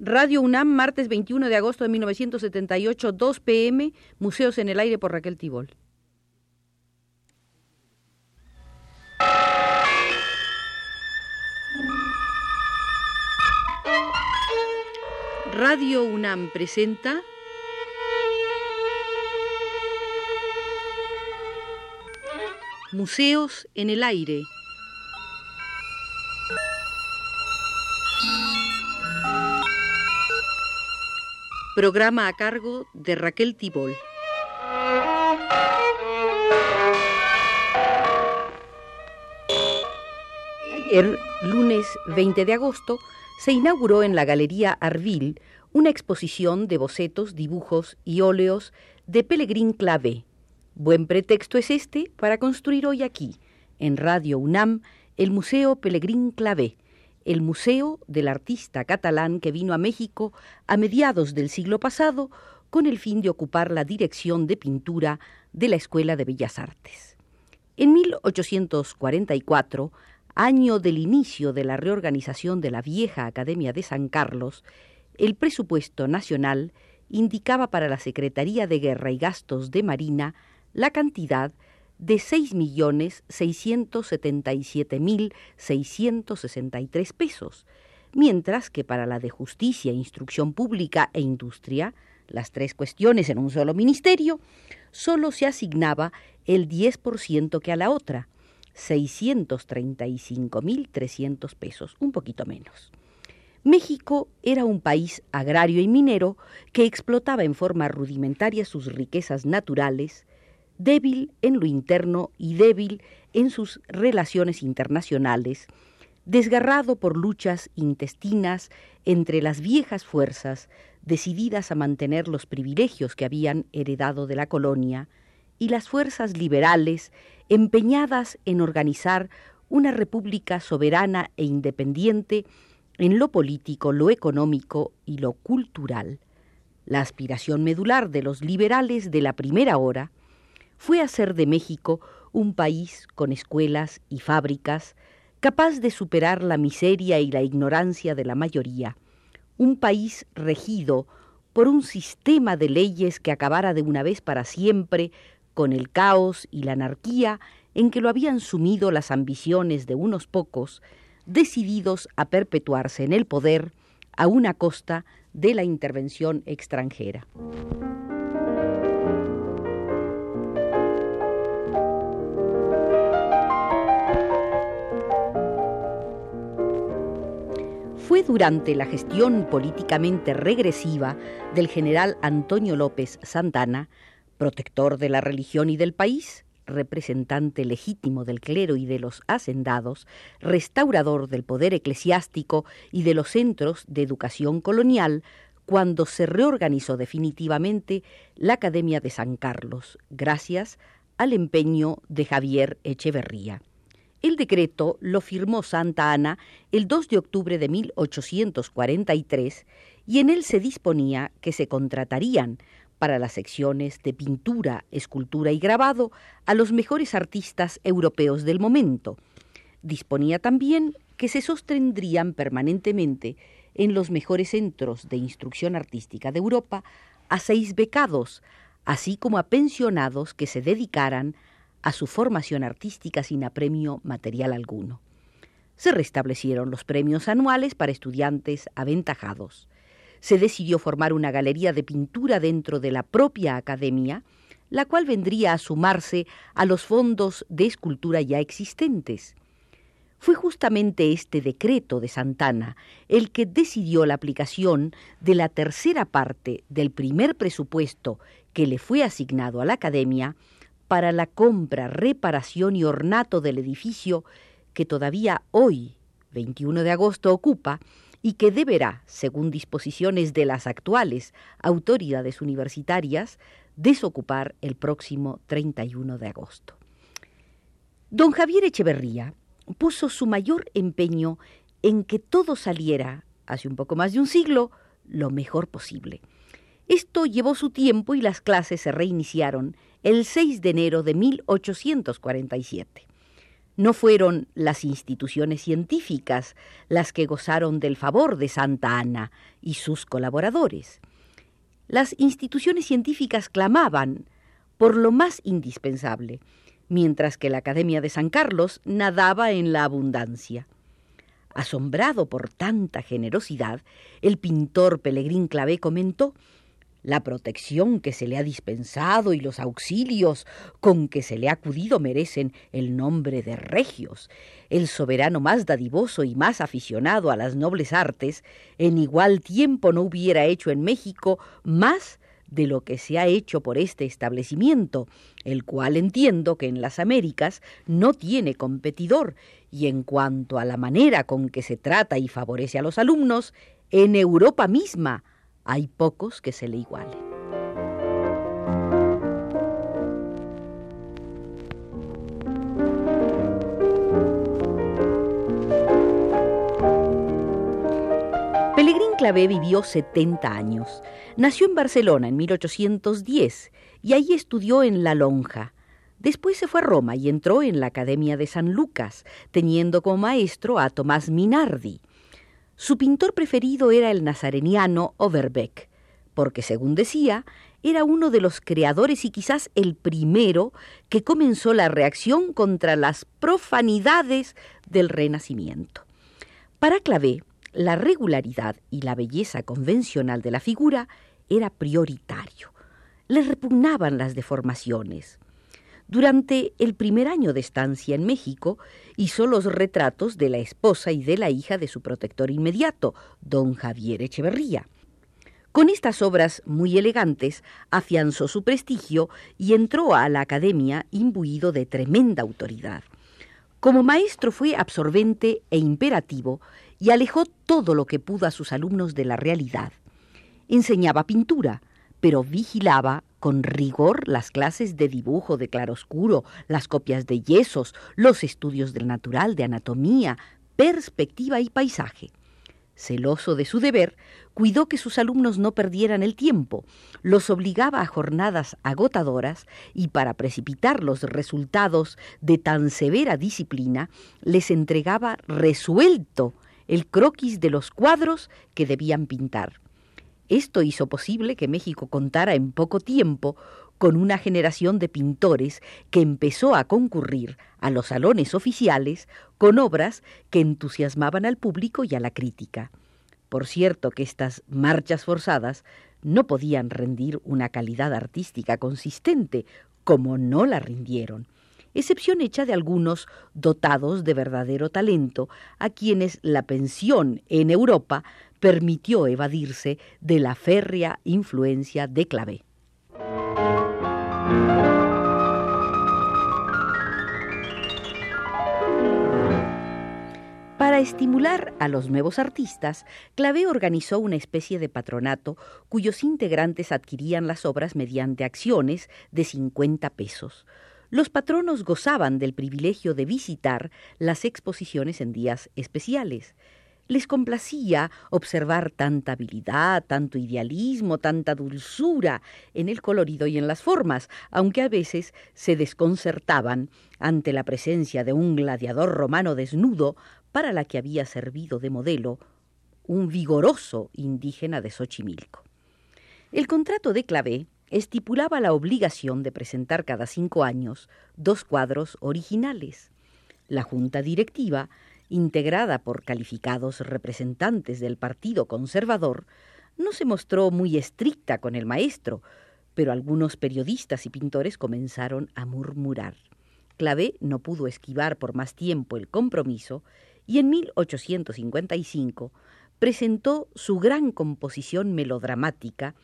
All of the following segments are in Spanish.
Radio UNAM, martes 21 de agosto de 1978, 2 pm, Museos en el Aire por Raquel Tibol. Radio UNAM presenta Museos en el Aire. Programa a cargo de Raquel Tibol. Ayer, lunes 20 de agosto, se inauguró en la Galería Arville una exposición de bocetos, dibujos y óleos de Pellegrin Clavé. Buen pretexto es este para construir hoy aquí, en Radio UNAM, el Museo Pellegrin Clavé, el museo del artista catalán que vino a México a mediados del siglo pasado con el fin de ocupar la dirección de pintura de la Escuela de Bellas Artes. En 1844, año del inicio de la reorganización de la vieja Academia de San Carlos, el presupuesto nacional indicaba para la Secretaría de Guerra y Gastos de Marina la cantidad de 6.677.663 pesos, mientras que para la de Justicia, Instrucción Pública e Industria, las tres cuestiones en un solo ministerio, solo se asignaba el 10% que a la otra, 635.300 pesos, un poquito menos. México era un país agrario y minero que explotaba en forma rudimentaria sus riquezas naturales, débil en lo interno y débil en sus relaciones internacionales, desgarrado por luchas intestinas entre las viejas fuerzas decididas a mantener los privilegios que habían heredado de la colonia, y las fuerzas liberales empeñadas en organizar una república soberana e independiente en lo político, lo económico y lo cultural. La aspiración medular de los liberales de la primera hora fue hacer de México un país con escuelas y fábricas, capaz de superar la miseria y la ignorancia de la mayoría, un país regido por un sistema de leyes que acabara de una vez para siempre con el caos y la anarquía en que lo habían sumido las ambiciones de unos pocos, decididos a perpetuarse en el poder a una costa de la intervención extranjera. Fue durante la gestión políticamente regresiva del general Antonio López Santana, protector de la religión y del país, representante legítimo del clero y de los hacendados, restaurador del poder eclesiástico y de los centros de educación colonial, cuando se reorganizó definitivamente la Academia de San Carlos, gracias al empeño de Javier Echeverría. El decreto lo firmó Santa Ana el 2 de octubre de 1843 y en él se disponía que se contratarían para las secciones de pintura, escultura y grabado a los mejores artistas europeos del momento. Disponía también que se sostendrían permanentemente en los mejores centros de instrucción artística de Europa a seis becados, así como a pensionados que se dedicaran a su formación artística sin apremio material alguno. Se restablecieron los premios anuales para estudiantes aventajados. Se decidió formar una galería de pintura dentro de la propia academia, la cual vendría a sumarse a los fondos de escultura ya existentes. Fue justamente este decreto de Santana el que decidió la aplicación de la tercera parte del primer presupuesto que le fue asignado a la Academia para la compra, reparación y ornato del edificio que todavía hoy, 21 de agosto, ocupa y que deberá, según disposiciones de las actuales autoridades universitarias, desocupar el próximo 31 de agosto. Don Javier Echeverría puso su mayor empeño en que todo saliera, hace un poco más de un siglo, lo mejor posible. Esto llevó su tiempo y las clases se reiniciaron el 6 de enero de 1847. No fueron las instituciones científicas las que gozaron del favor de Santa Ana y sus colaboradores. Las instituciones científicas clamaban por lo más indispensable, mientras que la Academia de San Carlos nadaba en la abundancia. Asombrado por tanta generosidad, el pintor Pelegrín Clavé comentó la protección que se le ha dispensado y los auxilios con que se le ha acudido merecen el nombre de regios. El soberano más dadivoso y más aficionado a las nobles artes, en igual tiempo no hubiera hecho en México más de lo que se ha hecho por este establecimiento, el cual entiendo que en las Américas no tiene competidor, y en cuanto a la manera con que se trata y favorece a los alumnos, en Europa misma hay pocos que se le igualen. Pelegrín Clavé vivió 70 años. Nació en Barcelona en 1810 y allí estudió en La Lonja. Después se fue a Roma y entró en la Academia de San Lucas, teniendo como maestro a Tomás Minardi. Su pintor preferido era el nazareniano Overbeck, porque, según decía, era uno de los creadores y quizás el primero que comenzó la reacción contra las profanidades del Renacimiento. Para Clavé, la regularidad y la belleza convencional de la figura era prioritario. Le repugnaban las deformaciones. Durante el primer año de estancia en México, hizo los retratos de la esposa y de la hija de su protector inmediato, don Javier Echeverría. Con estas obras muy elegantes afianzó su prestigio y entró a la academia imbuido de tremenda autoridad. Como maestro fue absorbente e imperativo y alejó todo lo que pudo a sus alumnos de la realidad. Enseñaba pintura, pero vigilaba con rigor las clases de dibujo de claroscuro, las copias de yesos, los estudios del natural, de anatomía, perspectiva y paisaje. Celoso de su deber, cuidó que sus alumnos no perdieran el tiempo, los obligaba a jornadas agotadoras y para precipitar los resultados de tan severa disciplina, les entregaba resuelto el croquis de los cuadros que debían pintar. Esto hizo posible que México contara en poco tiempo con una generación de pintores que empezó a concurrir a los salones oficiales con obras que entusiasmaban al público y a la crítica. Por cierto que estas marchas forzadas no podían rendir una calidad artística consistente, como no la rindieron, excepción hecha de algunos dotados de verdadero talento, a quienes la pensión en Europa permitió evadirse de la férrea influencia de Clavé. Para estimular a los nuevos artistas, Clavé organizó una especie de patronato cuyos integrantes adquirían las obras mediante acciones de 50 pesos. Los patronos gozaban del privilegio de visitar las exposiciones en días especiales. Les complacía observar tanta habilidad, tanto idealismo, tanta dulzura en el colorido y en las formas, aunque a veces se desconcertaban ante la presencia de un gladiador romano desnudo para la que había servido de modelo un vigoroso indígena de Xochimilco. El contrato de Clavé estipulaba la obligación de presentar cada cinco años dos cuadros originales. La junta directiva integrada por calificados representantes del Partido Conservador, no se mostró muy estricta con el maestro, pero algunos periodistas y pintores comenzaron a murmurar. Clavé no pudo esquivar por más tiempo el compromiso y en 1855 presentó su gran composición melodramática,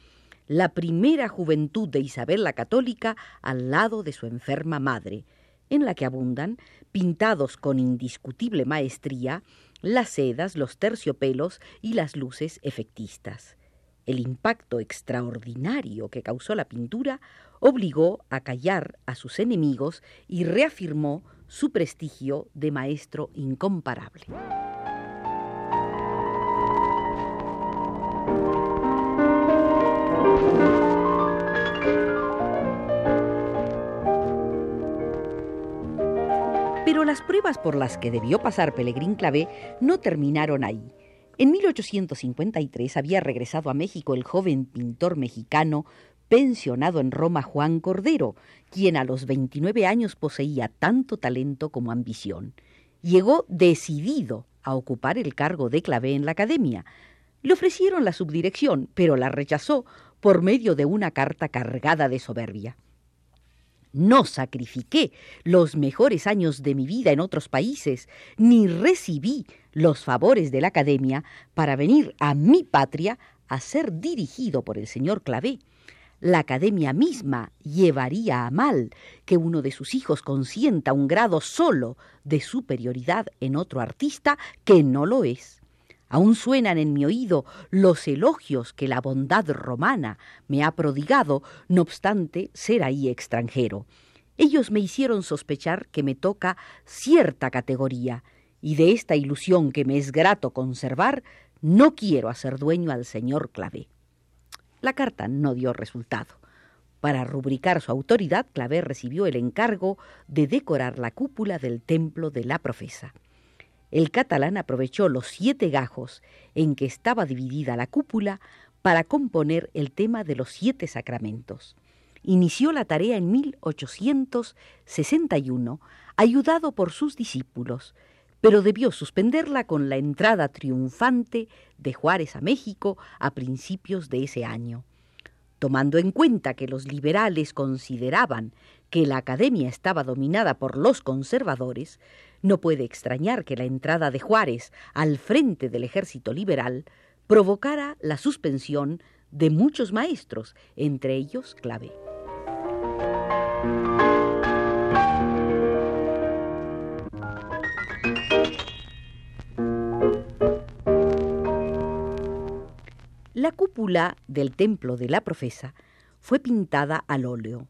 La primera juventud de Isabel la Católica al lado de su enferma madre, en la que abundan, pintados con indiscutible maestría, las sedas, los terciopelos y las luces efectistas. El impacto extraordinario que causó la pintura obligó a callar a sus enemigos y reafirmó su prestigio de maestro incomparable. Las pruebas por las que debió pasar Pelegrín Clavé no terminaron ahí. En 1853 había regresado a México el joven pintor mexicano pensionado en Roma Juan Cordero, quien a los 29 años poseía tanto talento como ambición. Llegó decidido a ocupar el cargo de clave en la academia. Le ofrecieron la subdirección, pero la rechazó por medio de una carta cargada de soberbia. No sacrifiqué los mejores años de mi vida en otros países, ni recibí los favores de la academia para venir a mi patria a ser dirigido por el señor Clavé la academia misma llevaría a mal que uno de sus hijos consienta un grado solo de superioridad en otro artista que no lo es. Aún suenan en mi oído los elogios que la bondad romana me ha prodigado, no obstante ser ahí extranjero. Ellos me hicieron sospechar que me toca cierta categoría, y de esta ilusión que me es grato conservar, no quiero hacer dueño al señor Clavé. La carta no dio resultado. Para rubricar su autoridad, Claver recibió el encargo de decorar la cúpula del templo de la profesa. El catalán aprovechó los siete gajos en que estaba dividida la cúpula para componer el tema de los siete sacramentos. Inició la tarea en 1861, ayudado por sus discípulos, pero debió suspenderla con la entrada triunfante de Juárez a México a principios de ese año. Tomando en cuenta que los liberales consideraban que la academia estaba dominada por los conservadores, no puede extrañar que la entrada de Juárez al frente del ejército liberal provocara la suspensión de muchos maestros, entre ellos Clave. La cúpula del templo de la profesa fue pintada al óleo.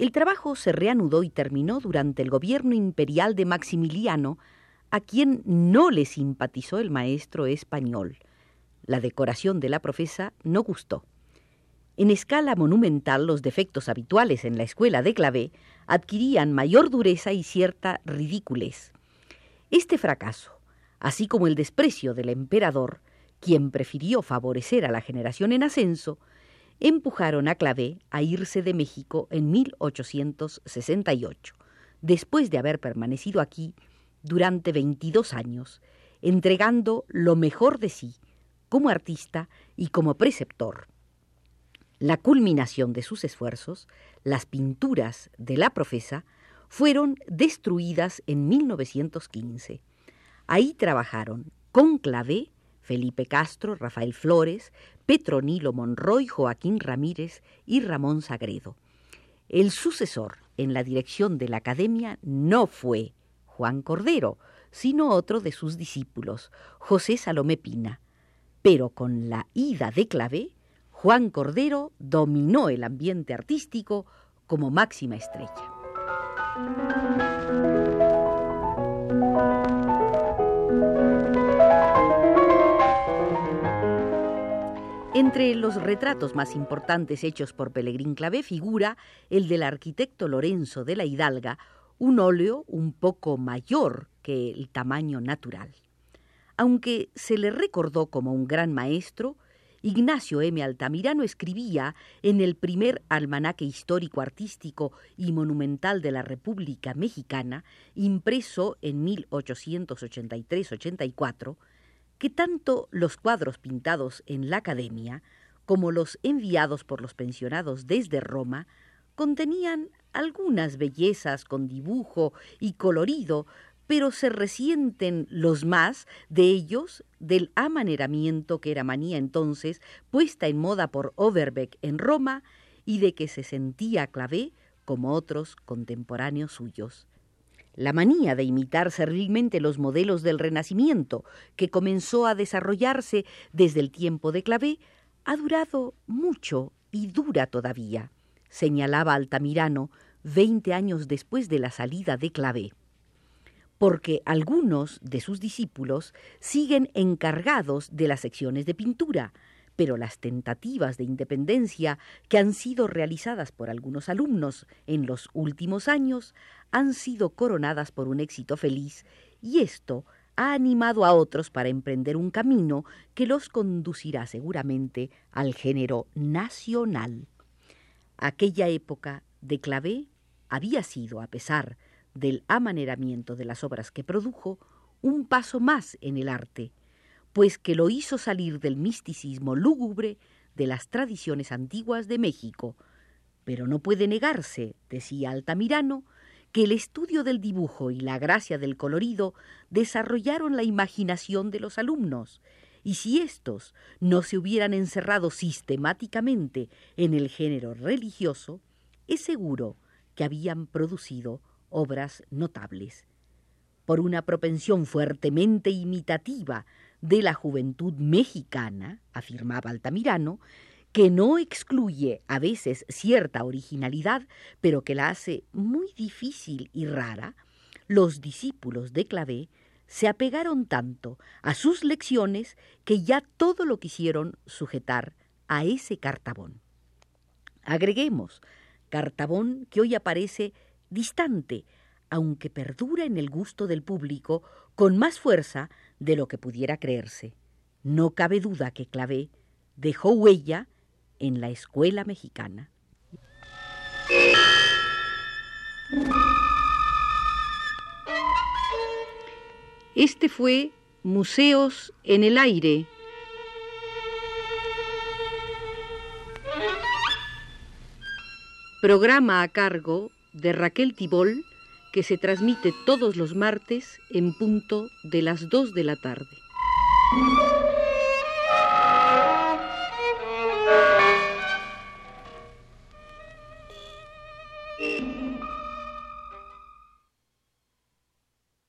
El trabajo se reanudó y terminó durante el gobierno imperial de Maximiliano, a quien no le simpatizó el maestro español. La decoración de la profesa no gustó. En escala monumental, los defectos habituales en la escuela de Clavé adquirían mayor dureza y cierta ridiculez. Este fracaso, así como el desprecio del emperador, quien prefirió favorecer a la generación en ascenso, empujaron a Clavé a irse de México en 1868, después de haber permanecido aquí durante 22 años, entregando lo mejor de sí como artista y como preceptor. La culminación de sus esfuerzos, las pinturas de la profesa, fueron destruidas en 1915. Ahí trabajaron con Clavé Felipe Castro, Rafael Flores, Petronilo Monroy, Joaquín Ramírez y Ramón Sagredo. El sucesor en la dirección de la academia no fue Juan Cordero, sino otro de sus discípulos, José Salomé Pina. Pero con la ida de Clavé, Juan Cordero dominó el ambiente artístico como máxima estrella. Entre los retratos más importantes hechos por Pelegrín Clavé figura el del arquitecto Lorenzo de la Hidalga, un óleo un poco mayor que el tamaño natural. Aunque se le recordó como un gran maestro, Ignacio M. Altamirano escribía en el primer almanaque histórico artístico y monumental de la República Mexicana, impreso en 1883-84, que tanto los cuadros pintados en la academia como los enviados por los pensionados desde Roma contenían algunas bellezas con dibujo y colorido, pero se resienten los más de ellos del amaneramiento que era manía entonces puesta en moda por Overbeck en Roma y de que se sentía Clavé como otros contemporáneos suyos la manía de imitar servilmente los modelos del Renacimiento, que comenzó a desarrollarse desde el tiempo de Clavé, ha durado mucho y dura todavía, señalaba Altamirano veinte años después de la salida de Clavé, porque algunos de sus discípulos siguen encargados de las secciones de pintura, pero las tentativas de independencia que han sido realizadas por algunos alumnos en los últimos años han sido coronadas por un éxito feliz y esto ha animado a otros para emprender un camino que los conducirá seguramente al género nacional. Aquella época de Clavé había sido, a pesar del amaneramiento de las obras que produjo, un paso más en el arte, pues que lo hizo salir del misticismo lúgubre de las tradiciones antiguas de México. Pero no puede negarse, decía Altamirano, que el estudio del dibujo y la gracia del colorido desarrollaron la imaginación de los alumnos, y si éstos no se hubieran encerrado sistemáticamente en el género religioso, es seguro que habían producido obras notables. Por una propensión fuertemente imitativa de la juventud mexicana, afirmaba Altamirano, que no excluye a veces cierta originalidad, pero que la hace muy difícil y rara, los discípulos de Clavé se apegaron tanto a sus lecciones que ya todo lo quisieron sujetar a ese cartabón. Agreguemos, cartabón que hoy aparece distante, aunque perdura en el gusto del público con más fuerza de lo que pudiera creerse. No cabe duda que Clavé dejó huella en la escuela mexicana. Este fue Museos en el Aire. Programa a cargo de Raquel Tibol que se transmite todos los martes en punto de las 2 de la tarde.